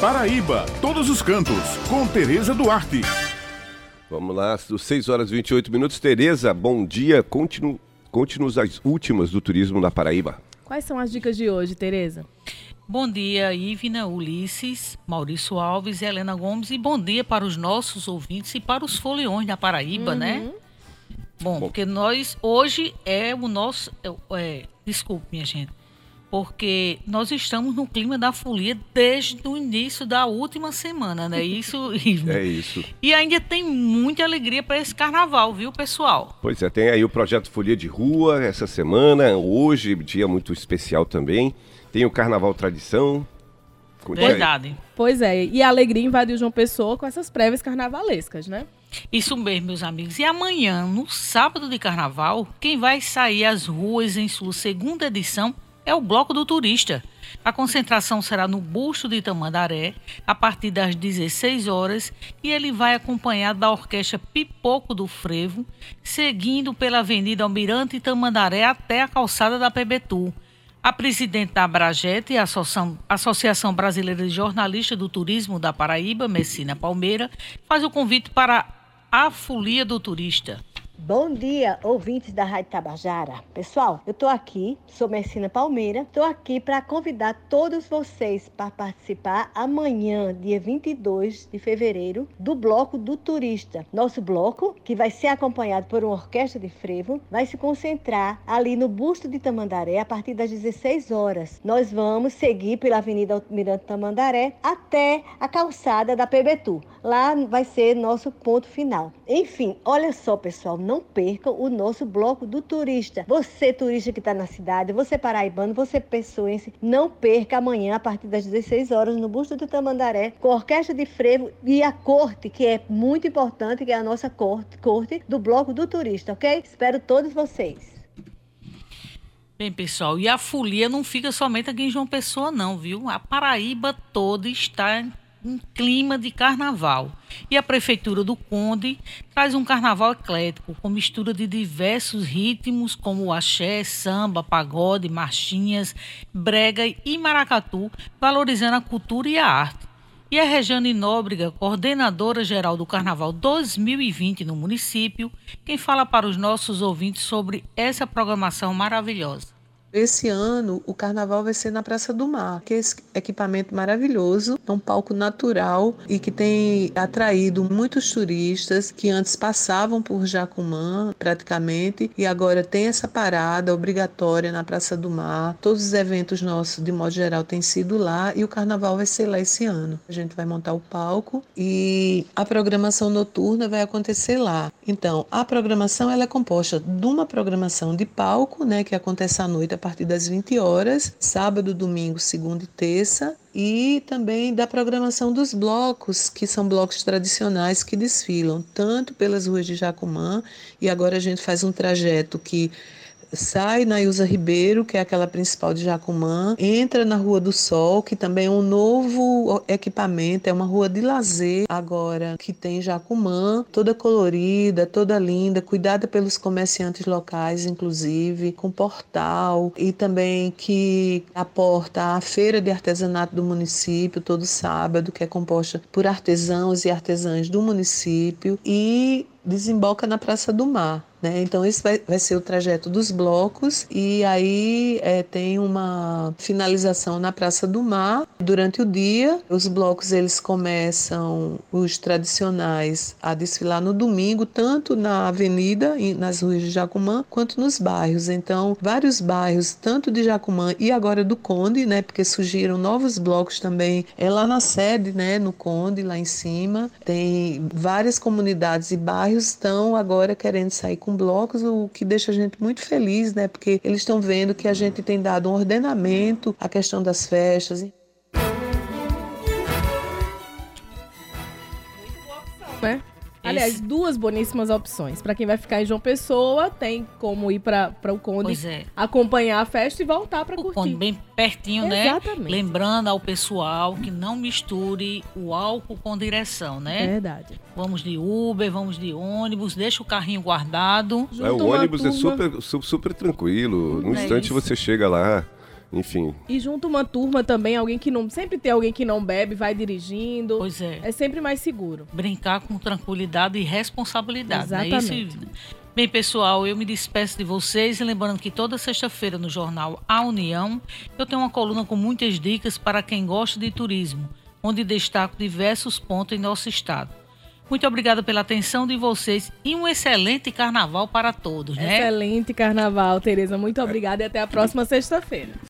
Paraíba, todos os cantos, com Tereza Duarte. Vamos lá, 6 horas e 28 minutos. Tereza, bom dia. Conte-nos conte as últimas do turismo na Paraíba. Quais são as dicas de hoje, Tereza? Bom dia, Ivna, Ulisses, Maurício Alves e Helena Gomes. E bom dia para os nossos ouvintes e para os foliões da Paraíba, né? uhum. né? Bom, bom, porque nós, hoje é o nosso. É, é, desculpe, minha gente porque nós estamos no clima da folia desde o início da última semana, né? Isso, É isso. E ainda tem muita alegria para esse carnaval, viu, pessoal? Pois é, tem aí o projeto Folia de Rua essa semana, hoje, dia muito especial também. Tem o Carnaval Tradição. Verdade. Pois é, e a alegria invadiu João Pessoa com essas prévias carnavalescas, né? Isso mesmo, meus amigos. E amanhã, no sábado de carnaval, quem vai sair às ruas em sua segunda edição é o Bloco do Turista. A concentração será no busto de Tamandaré, a partir das 16 horas, e ele vai acompanhado da orquestra Pipoco do Frevo, seguindo pela Avenida Almirante Tamandaré até a calçada da Pebetu. A presidente da Abragete, a Associação Brasileira de Jornalistas do Turismo da Paraíba, Messina Palmeira, faz o convite para a Folia do Turista. Bom dia, ouvintes da Rádio Tabajara. Pessoal, eu tô aqui, sou Messina Palmeira, tô aqui para convidar todos vocês para participar amanhã, dia 22 de fevereiro, do Bloco do Turista. Nosso bloco, que vai ser acompanhado por uma orquestra de frevo, vai se concentrar ali no busto de Tamandaré a partir das 16 horas. Nós vamos seguir pela Avenida Almirante Tamandaré até a calçada da Pebetu. Lá vai ser nosso ponto final. Enfim, olha só, pessoal, não percam o nosso bloco do turista. Você, turista que está na cidade, você paraibano, você pessoense, não perca amanhã, a partir das 16 horas, no Busto do Tamandaré, com a Orquestra de Frevo e a corte, que é muito importante, que é a nossa corte, corte do bloco do turista, ok? Espero todos vocês. Bem, pessoal, e a folia não fica somente aqui em João Pessoa, não, viu? A Paraíba toda está um clima de carnaval. E a Prefeitura do Conde traz um carnaval eclético, com mistura de diversos ritmos, como axé, samba, pagode, marchinhas, brega e maracatu, valorizando a cultura e a arte. E a Regiane Nóbrega, coordenadora geral do Carnaval 2020 no município, quem fala para os nossos ouvintes sobre essa programação maravilhosa. Esse ano o carnaval vai ser na Praça do Mar, que é esse equipamento maravilhoso, é um palco natural e que tem atraído muitos turistas que antes passavam por Jacumã praticamente e agora tem essa parada obrigatória na Praça do Mar. Todos os eventos nossos, de modo geral, têm sido lá e o carnaval vai ser lá esse ano. A gente vai montar o palco e a programação noturna vai acontecer lá. Então, a programação ela é composta de uma programação de palco, né, que acontece à noite partir das 20 horas, sábado, domingo, segunda e terça, e também da programação dos blocos, que são blocos tradicionais que desfilam tanto pelas ruas de Jacumã, e agora a gente faz um trajeto que sai na Ilza Ribeiro, que é aquela principal de Jacumã, entra na Rua do Sol, que também é um novo equipamento, é uma rua de lazer agora que tem Jacumã, toda colorida, toda linda, cuidada pelos comerciantes locais, inclusive, com portal e também que aporta a feira de artesanato do município todo sábado, que é composta por artesãos e artesãs do município e desemboca na Praça do Mar. Né? Então, esse vai, vai ser o trajeto dos blocos, e aí é, tem uma finalização na Praça do Mar. Durante o dia, os blocos eles começam, os tradicionais, a desfilar no domingo, tanto na avenida, nas ruas de Jacumã, quanto nos bairros. Então, vários bairros, tanto de Jacumã e agora do Conde, né? porque surgiram novos blocos também é lá na sede, né? no Conde, lá em cima. Tem várias comunidades e bairros estão agora querendo sair com com blocos, o que deixa a gente muito feliz, né? Porque eles estão vendo que a gente tem dado um ordenamento à questão das festas. Aliás, duas boníssimas opções. Para quem vai ficar em João Pessoa, tem como ir para o Conde, é. acompanhar a festa e voltar para curtir. Conde, bem pertinho, né? Exatamente. né? Lembrando ao pessoal que não misture o álcool com direção, né? Verdade. Vamos de Uber, vamos de ônibus, deixa o carrinho guardado. É, o ônibus é super, super tranquilo. No é instante isso. você chega lá enfim. E junto uma turma também, alguém que não. Sempre tem alguém que não bebe, vai dirigindo. Pois é. É sempre mais seguro. Brincar com tranquilidade e responsabilidade. Exatamente. Né? Isso, Bem, pessoal, eu me despeço de vocês, lembrando que toda sexta-feira no jornal A União eu tenho uma coluna com muitas dicas para quem gosta de turismo, onde destaco diversos pontos em nosso estado. Muito obrigada pela atenção de vocês e um excelente carnaval para todos, né? Excelente carnaval, Tereza. Muito obrigada e até a próxima sexta-feira.